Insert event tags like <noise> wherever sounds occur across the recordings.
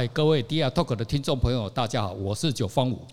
嗨，各位 DR Talk 的听众朋友，大家好，我是九方五，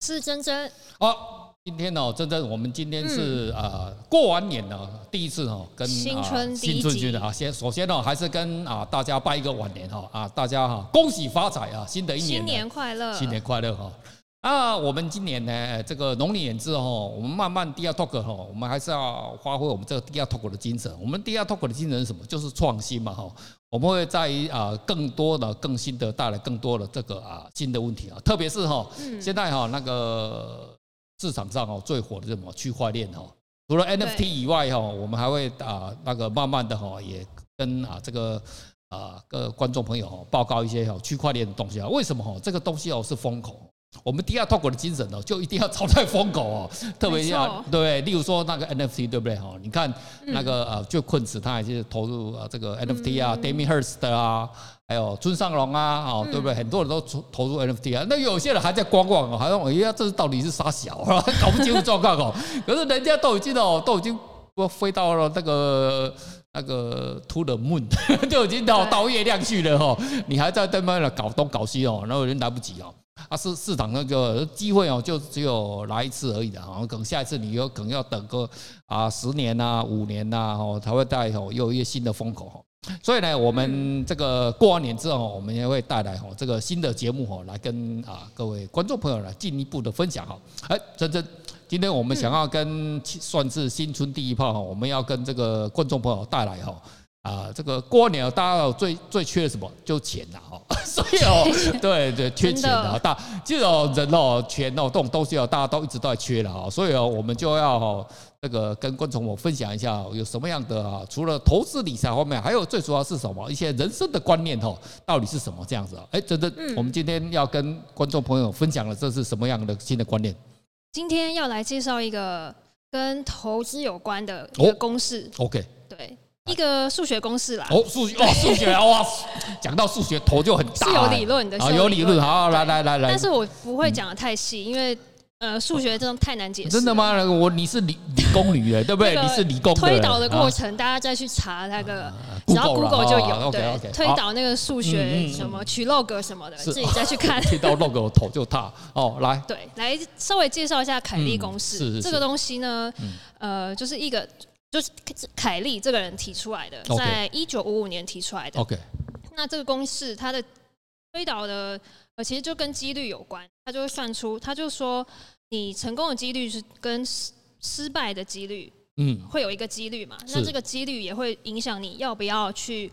是珍珍。好，今天呢，珍珍，我们今天是呃过完年呢，第一次哈跟新春新春君的啊，先首先呢，还是跟啊大家拜一个晚年哈啊，大家哈恭喜发财啊，新的一年新年快乐，新年快乐哈。啊，我们今年呢，这个农历年之后，我们慢慢 DR Talk 哈，我们还是要发挥我们这个 DR Talk 的精神。我们 DR Talk 的精神是什么？就是创新嘛哈。我们会在啊更多的、更新的带来更多的这个啊新的问题啊，特别是哈，现在哈那个市场上哦最火的是什么区块链哈，除了 NFT 以外哈，我们还会啊那个慢慢的哈也跟啊这个啊各观众朋友报告一些哈区块链的东西啊，为什么哈？这个东西哦是风口？我们第二 Talk 的精神哦，就一定要炒在疯狗哦，<laughs> 特别要对，例如说那个 NFT 对不对哈？你看那个呃，就困死他还是投入呃这个 NFT 啊，Damien Hirst 啊，还有村上隆啊，哦对不对？很多人都投投入 NFT 啊，那有些人还在观望哦，还说哎呀，这是到底是啥小啊？<laughs> 搞不清楚状况哦。<laughs> 可是人家都已经哦，都已经不飞到了那个那个 To the Moon，就已经到到月亮去了哈。你还在那边搞东搞西哦，那有人来不及哦。啊，市市场那个机会哦，就只有来一次而已的啊，可能下一次你有可能要等个啊十年呐、五年呐，哦才会带哦又一个新的风口哈。所以呢，我们这个过完年之后，我们也会带来哦这个新的节目哦，来跟啊各位观众朋友来进一步的分享哈。哎，珍珍，今天我们想要跟算是新春第一炮哈，我们要跟这个观众朋友带来哈。啊，这个过年大家最最缺的什么？就钱呐，哦，<laughs> 所以哦，对对，缺钱啊大，这种人哦，钱哦，这种东西哦，大家都一直都在缺了啊，所以哦，我们就要哦，这个跟观众我分享一下，有什么样的啊？除了投资理财方面，还有最主要是什么？一些人生的观念哦，到底是什么这样子啊？哎，真的，我们今天要跟观众朋友分享的，这是什么样的新的观念？今天要来介绍一个跟投资有关的一个公式。OK，对。一个数学公式啦。哦，数学哦，数学 <laughs> 哇，讲到数学头就很大。是有理论的。啊，有理论，好，来来来来。但是我不会讲的太细，因为呃，数学这种太难解释。真的吗？我你是理理工女的，对不对？你是理工。推导的过程，大家再去查那个，只要 Google 就有。对，推导那个数学什么取 log 什么的，自己再去 <laughs> 看。推到 log 头就大哦，来。对，来稍微介绍一下凯利公式。这个东西呢，呃，就是一个。就是凯利这个人提出来的，在一九五五年提出来的。OK，那这个公式它的推导的呃，其实就跟几率有关。他就会算出，他就说你成功的几率是跟失失败的几率，嗯，会有一个几率嘛。那这个几率也会影响你要不要去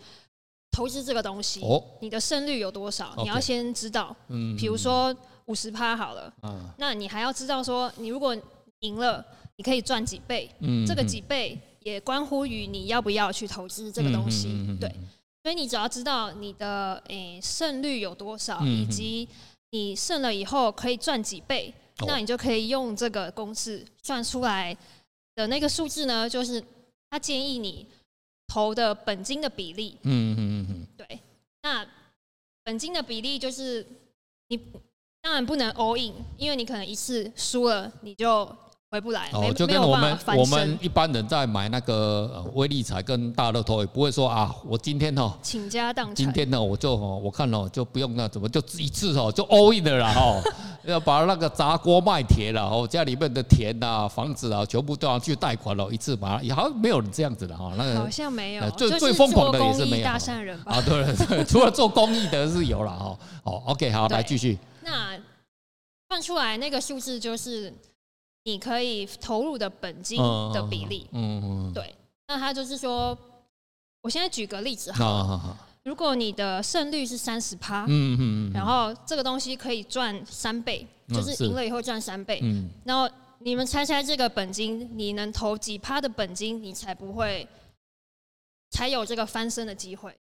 投资这个东西。哦，你的胜率有多少？你要先知道。嗯，比如说五十趴好了，嗯，那你还要知道说，你如果赢了，你可以赚几倍。嗯，这个几倍。也关乎于你要不要去投资这个东西，对，所以你只要知道你的诶胜率有多少，以及你胜了以后可以赚几倍，那你就可以用这个公式算出来的那个数字呢，就是他建议你投的本金的比例。嗯嗯嗯嗯对，那本金的比例就是你当然不能 all in，因为你可能一次输了你就。回不来哦，就跟我们我们一般人在买那个威力彩跟大乐透，也不会说啊，我今天哦倾家荡产，今天呢我就哦我看哦就不用那怎么就一次哦就 all in 了啦哈，<laughs> 要把那个砸锅卖铁了哦，家里面的田呐房子啊全部都要去贷款了，一次把它也好像没有人这样子的哈，那个好像没有，最最疯狂的也是没有。大善人吧？啊对对，<laughs> 除了做公益的是有了哈，哦 OK 好来继续，那算出来那个数字就是。你可以投入的本金的比例，嗯嗯，对，那他就是说，我现在举个例子哈，如果你的胜率是三十趴，嗯嗯，然后这个东西可以赚三倍，就是赢了以后赚三倍，嗯，然后你们猜猜这个本金，你能投几趴的本金，你才不会，才有这个翻身的机会？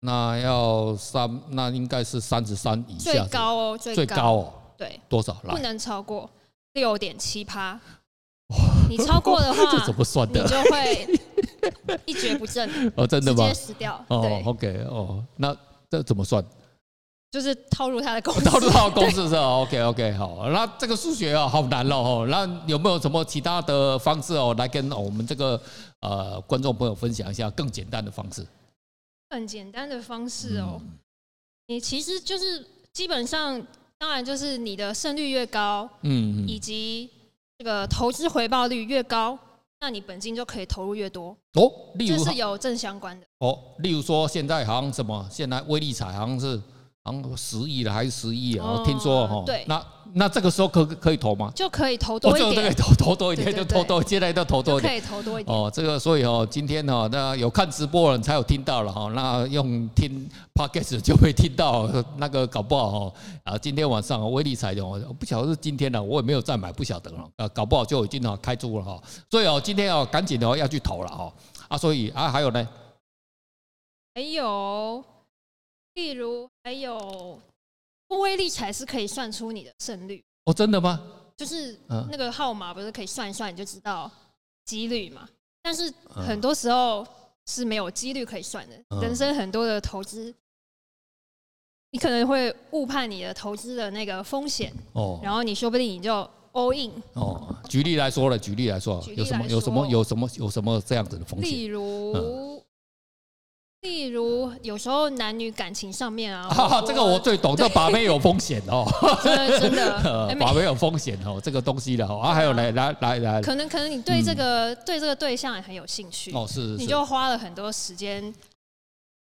那要三，那应该是三十三以下，最高哦，最高。哦，对，多少？不能超过。六点七趴，你超过的话，<laughs> 这怎么算的？你就会一蹶不振 <laughs> 哦，真的吗？直接死掉。哦，OK，哦，那这怎么算？就是套入他的公式，套入他的公式是吧？<laughs> OK，OK，好。那这个数学啊，好难哦。那有没有什么其他的方式哦，来跟我们这个呃观众朋友分享一下更简单的方式？很简单的方式哦。你其实就是基本上，当然就是你的胜率越高，嗯，以及这个投资回报率越高，那你本金就可以投入越多哦。例如这是有正相关的哦。例如说，现在好像什么，现在威力彩好像是。十亿了还是十亿啊？听说哈，对，那那这个时候可可以投吗？就可以投多一点，就可以投投多一点，就投多，接下来就投多一点，可以投多一点。哦，这个所以哦，今天哦，那有看直播的人才有听到了哈，那用听 podcast 就会听到那个搞不好哈啊，今天晚上威力彩哦，不晓得是今天了，我也没有再买，不晓得了啊，搞不好就已经哦开出了哈，所以哦，今天哦赶紧的要去投了哈啊，所以啊还有呢，还有，例如还有。威力彩是可以算出你的胜率哦，真的吗？就是那个号码不是可以算一算，你就知道几率嘛。但是很多时候是没有几率可以算的。人生很多的投资，你可能会误判你的投资的那个风险哦，然后你说不定你就 all in 哦。举例来说了，举例来说，有什么有什么有什么有什么这样子的风险？例如。例如，有时候男女感情上面啊，<laughs> 啊这个我最懂，这把妹有风险哦，<laughs> 真的，把 <laughs> 妹有风险哦，这个东西的哦，啊，还有来来来来，可能可能你对这个对这个对象也很有兴趣哦，是，你就花了很多时间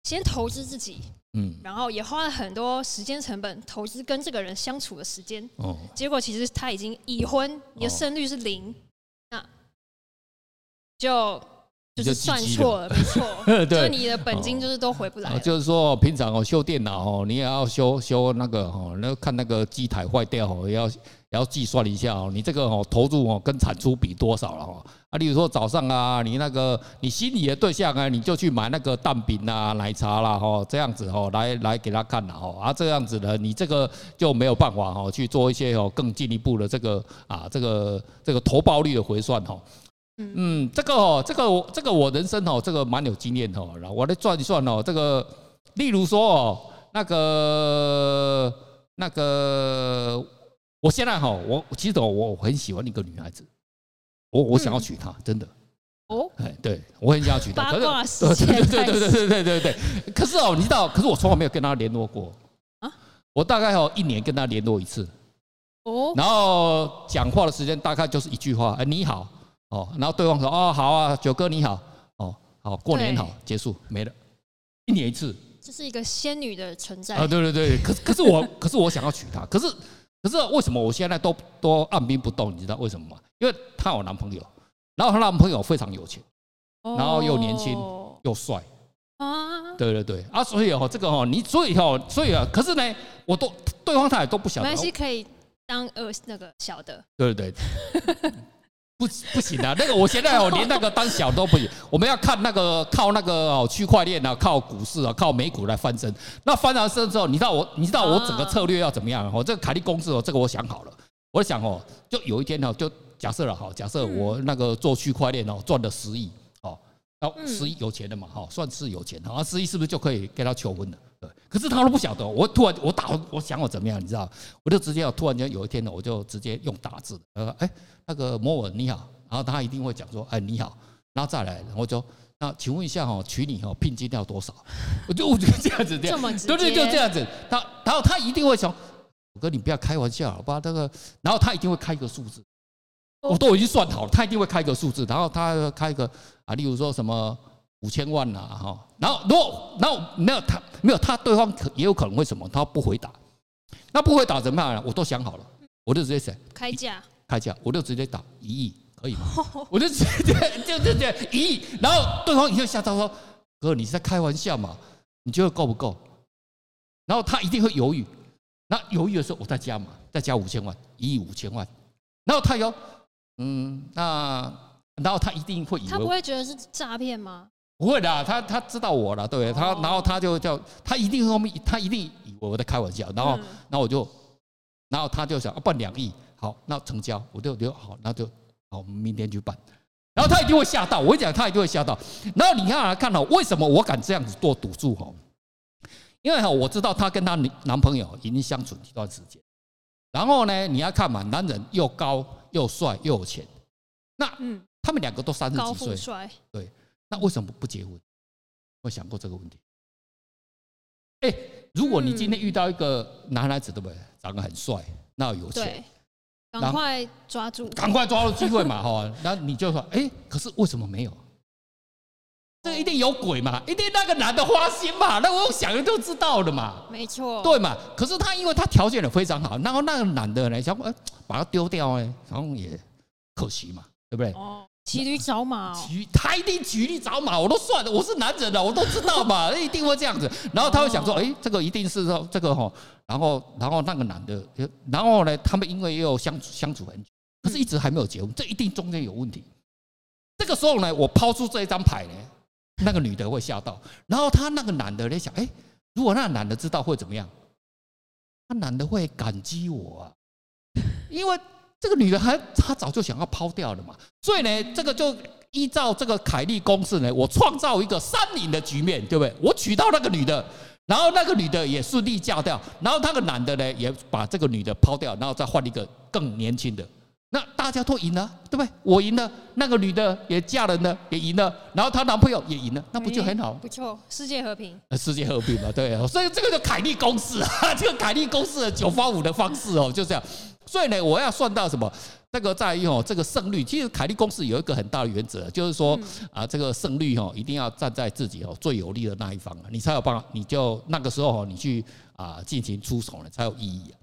先投资自己，嗯，然后也花了很多时间成本投资跟这个人相处的时间，哦，结果其实他已经已婚，你的胜率是零，那就。就是算错了，没错，<laughs> 对，你的本金就是都回不来。就是说，平常哦修电脑哦，你也要修修那个哦，那看那个机台坏掉哦，也要也要计算一下哦，你这个哦投入哦跟产出比多少了哦。啊，例如说早上啊，你那个你心仪的对象啊，你就去买那个蛋饼啊、奶茶啦哈，这样子哦来来给他看了哦，啊这样子呢，你这个就没有办法哦去做一些哦更进一步的这个啊这个这个投报率的回算哦。嗯，这个哦，这个我这个我人生哦，这个蛮有经验哦。然后我来算一算哦，这个例如说哦，那个那个，我现在哈，我其实我我很喜欢一个女孩子，我我想要娶她，真的。哦，哎，对，我很想要娶她。八卦时间。对对对对对对对对。可是哦，你知道，可是我从来没有跟她联络过啊。我大概哦一年跟她联络一次。哦。然后讲话的时间大概就是一句话，哎，你好。哦，然后对方说：“哦，好啊，九哥你好，哦，好，过年好，结束没了，一年一次。”这是一个仙女的存在啊！对对对，可是可是我 <laughs> 可是我想要娶她，可是可是为什么我现在都都按兵不动？你知道为什么吗？因为她有男朋友，然后她男朋友非常有钱，然后又年轻又帅啊！对对对啊！所以哦，这个哦，你所以哦，所以啊，可是呢，我都对方他也都不晓得，没关系，可以当呃那个小的，对对对。不不行啊，那个我现在哦，连那个当小都不行。我们要看那个靠那个哦区块链啊，靠股市啊，靠美股来翻身。那翻完身之后，你知道我，你知道我整个策略要怎么样？哦，这个凯利公司哦，这个我想好了。我想哦，就有一天哦，就假设了哈，假设我那个做区块链哦，赚了十亿哦，然后十亿有钱的嘛哈，算是有钱。然后十亿是不是就可以给他求婚了？对。可是他都不晓得，我突然我打我想我怎么样，你知道？我就直接突然间有一天呢，我就直接用打字，呃，哎。那个摩尔你好，然后他一定会讲说，哎你好，然后再来，然后就那请问一下哈，娶你哈聘金要多少？我就我就这样子这样，对对，就这样子。他然后他一定会想，我哥你不要开玩笑，好吧？这个，然后他一定会开一个数字，我都已经算好了，他一定会开一个数字，然后他开一个啊，例如说什么五千万呐哈，然后如果然后没有他没有他对方可也有可能会什么，他不回答，那不回答怎么办呢？我都想好了，我就直接写开价。开价，我就直接打一亿，可以吗？我就直接就就就一亿，然后对方一下吓到说：“哥，你是在开玩笑嘛？你觉得够不够？”然后他一定会犹豫，那犹豫的时候，我再加嘛，再加五千万，一亿五千万。然后他有，嗯，那然后他一定会以为他不会觉得是诈骗吗？不会的，他他知道我了，对他，然后他就叫他一定后面他一定以为我在开玩笑，然后然后我就，然后他就想，啊，办两亿。好，那成交，我就就好，那就好，我们明天去办。然后他一定会吓到，我跟你讲，他一定会吓到。然后你看来看哦，为什么我敢这样子做赌注哈？因为哈，我知道他跟他男朋友已经相处一段时间。然后呢，你要看嘛，男人又高又帅又有钱，那嗯，他们两个都三十几岁，对，那为什么不结婚？我想过这个问题。哎，如果你今天遇到一个男孩子，对不对？长得很帅，那有钱，赶快抓住，赶快抓住机会嘛，哈。然后你就说，哎，可是为什么没有？这一定有鬼嘛，一定那个男的花心嘛，那我想的就知道了嘛，没错，对嘛。可是他因为他条件也非常好，然后那个男的呢，想哎把他丢掉哎，然后也可惜嘛，对不对？哦，骑驴找马，骑他一定骑驴找马，我都算了，我是男人了，我都知道嘛，<laughs> 一定会这样子。然后他会想说，哎，这个一定是说这个哈，然后然后那个男的，然后呢，他们因为又相处相处很久，可是一直还没有结婚，这一定中间有问题。这个时候呢，我抛出这一张牌呢。那个女的会吓到，然后他那个男的在想，哎，如果那个男的知道会怎么样？那男的会感激我啊，因为这个女的还她早就想要抛掉了嘛，所以呢，这个就依照这个凯利公式呢，我创造一个三赢的局面，对不对？我娶到那个女的，然后那个女的也顺利嫁掉，然后那个男的呢，也把这个女的抛掉，然后再换一个更年轻的。那大家都赢了，对不对？我赢了，那个女的也嫁人了，也赢了，然后她男朋友也赢了，那不就很好？不错，世界和平。世界和平嘛，对。所以这个叫凯利公式啊，这个凯利公式九八五的方式哦，就这样。所以呢，我要算到什么？那个在于哦，这个胜率。其实凯利公式有一个很大的原则，就是说啊，这个胜率哦，一定要站在自己哦最有利的那一方，你才有办法，你就那个时候哦你去啊进行出手呢，才有意义啊。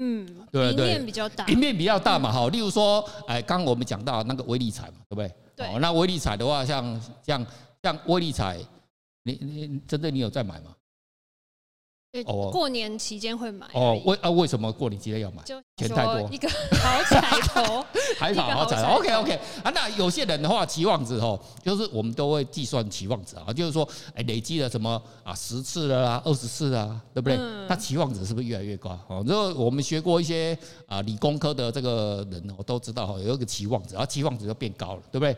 嗯，对对，赢面比较大，赢面比较大嘛，哈。例如说，哎，刚刚我们讲到那个威力彩嘛，对不对？对。那威力彩的话，像像像威力彩，你你真的你有在买吗？哦，过年期间会买哦。为啊，为什么过年期间要买？就钱太多，<laughs> <laughs> 一个好彩头，还好好彩头。OK OK 啊，那有些人的话，期望值哦，就是我们都会计算期望值啊，就是说，哎，累积了什么啊，十次了啦，二十次啦，对不对？那期望值是不是越来越高？哦，如果我们学过一些啊理工科的这个人哦，都知道哈，有一个期望值，然后期望值就变高了，对不对？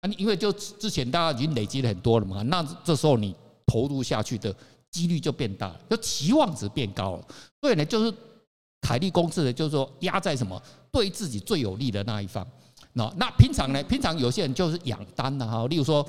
啊，因为就之前大家已经累积了很多了嘛，那这时候你投入下去的。几率就变大了，就期望值变高了。所以呢，就是凯利公式呢，就是说压在什么对自己最有利的那一方。那那平常呢，平常有些人就是养单的哈，例如说，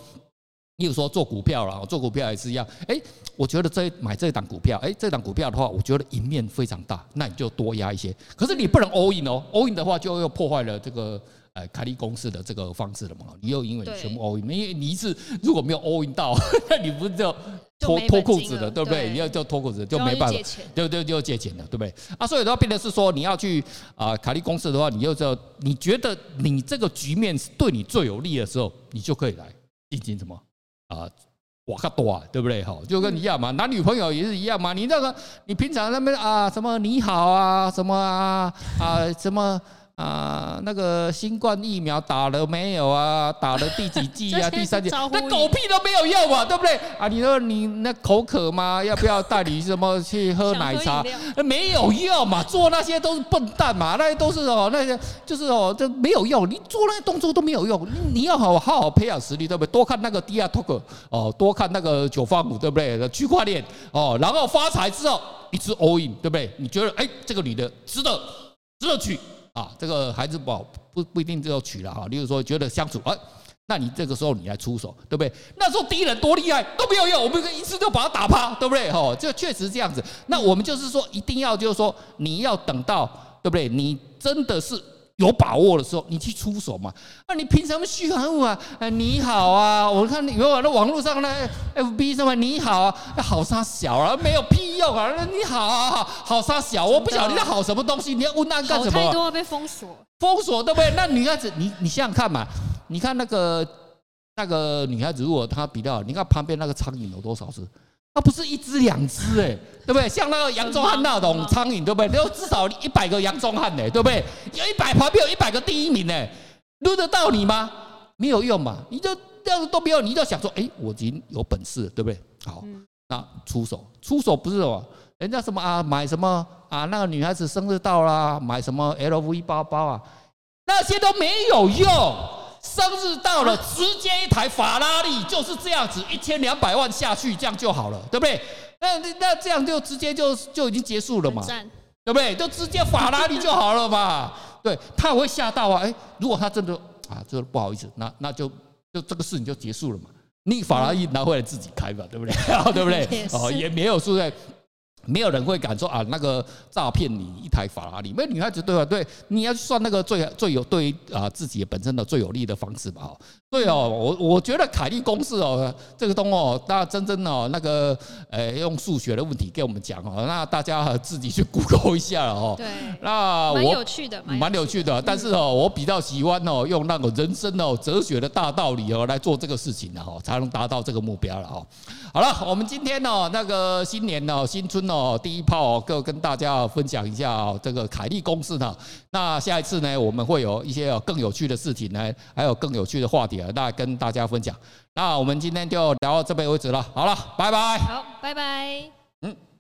例如说做股票了，做股票也是一样。哎，我觉得这买这档股票，哎，这档股票的话，我觉得赢面非常大，那你就多压一些。可是你不能 all in 哦，all in 的话就又破坏了这个。呃，凯利公式的这个方式了嘛？你又因为你全部 all in，因为你一次如果没有 all in 到，那 <laughs> 你不是就脱脱裤子了，对不对？你要就脱裤子就没办法，对对，就借钱了，对不对？啊，所以的话变成是说，你要去啊凯利公式的话，你就知道你觉得你这个局面是对你最有利的时候，你就可以来进行什么啊？哇卡多啊，对不对？哈，就跟你一样嘛，男女朋友也是一样嘛。你那个你平常那边啊什么你好啊什么啊啊什么。啊，那个新冠疫苗打了没有啊？打了第几剂啊？<laughs> 第三剂？那狗屁都没有用啊，对不对？啊，你说你那口渴吗？要不要带你什么去喝奶茶？没有用嘛，做那些都是笨蛋嘛，那些都是哦，那些就是哦，这没有用，你做那些动作都没有用。你你要好好好培养实力，对不对？多看那个 DR Talk 哦，多看那个九方五，对不对？区块链哦，然后发财之后一直 all in，对不对？你觉得哎，这个女的值得，值得娶。啊，这个孩子不好，不不一定就要娶了哈。例如说，觉得相处，哎，那你这个时候你来出手，对不对？那时候敌人多厉害都没有用，我们一次就把他打趴，对不对？哈，这确实这样子。那我们就是说，一定要就是说，你要等到，对不对？你真的是。有把握的时候，你去出手嘛？啊，你凭什么嘘寒问暖？你好啊！我看你有那网络上那 FB 什么你好啊，好杀小啊，没有屁用啊！你好啊，好杀小，我不晓得你在好什么东西，你要问那干什么？太多被封锁，封锁对不对？那女孩子，你你想想看嘛，你看那个那个女孩子，如果她比较，你看旁边那个苍蝇有多少只？那不是一只两只哎，对不对？像那个杨宗翰那种苍蝇，对不对？都至少一百个杨宗翰呢，对不对？有一百旁边有一百个第一名呢，轮得到你吗？没有用嘛，你就这样都没有，你就想说，哎，我已经有本事，对不对？好，那出手，出手不是什么，人家什么啊，买什么啊，那个女孩子生日到啦，买什么 LV 包包啊，那些都没有用。生日到了，直接一台法拉利就是这样子，一千两百万下去，这样就好了，对不对？那那这样就直接就就已经结束了嘛，对不对？就直接法拉利就好了嘛。对，他会吓到啊！哎，如果他真的啊，这不好意思，那那就就这个事情就结束了嘛。你法拉利拿回来自己开吧，对不对？对不对？哦，也没有说在。没有人会敢说啊，那个诈骗你一台法拉利。没有女孩子对吧？对，你要算那个最最有对啊自己本身的最有利的方式吧。对哦，我我觉得凯利公式哦，这个东哦，大家真正哦那个呃用数学的问题给我们讲哦，那大家自己去 Google 一下哦。对，那我蛮有趣的，蛮有趣的。但是哦，我比较喜欢哦用那个人生哦哲学的大道理哦来做这个事情的哈，才能达到这个目标了哦。好了，我们今天呢那个新年呢新春哦第一炮哦，跟大家分享一下这个凯利公式呢。那下一次呢，我们会有一些更有趣的事情呢，还有更有趣的话题啊。那跟大家分享，那我们今天就聊到这边为止了。好了，拜拜。好，拜拜。嗯。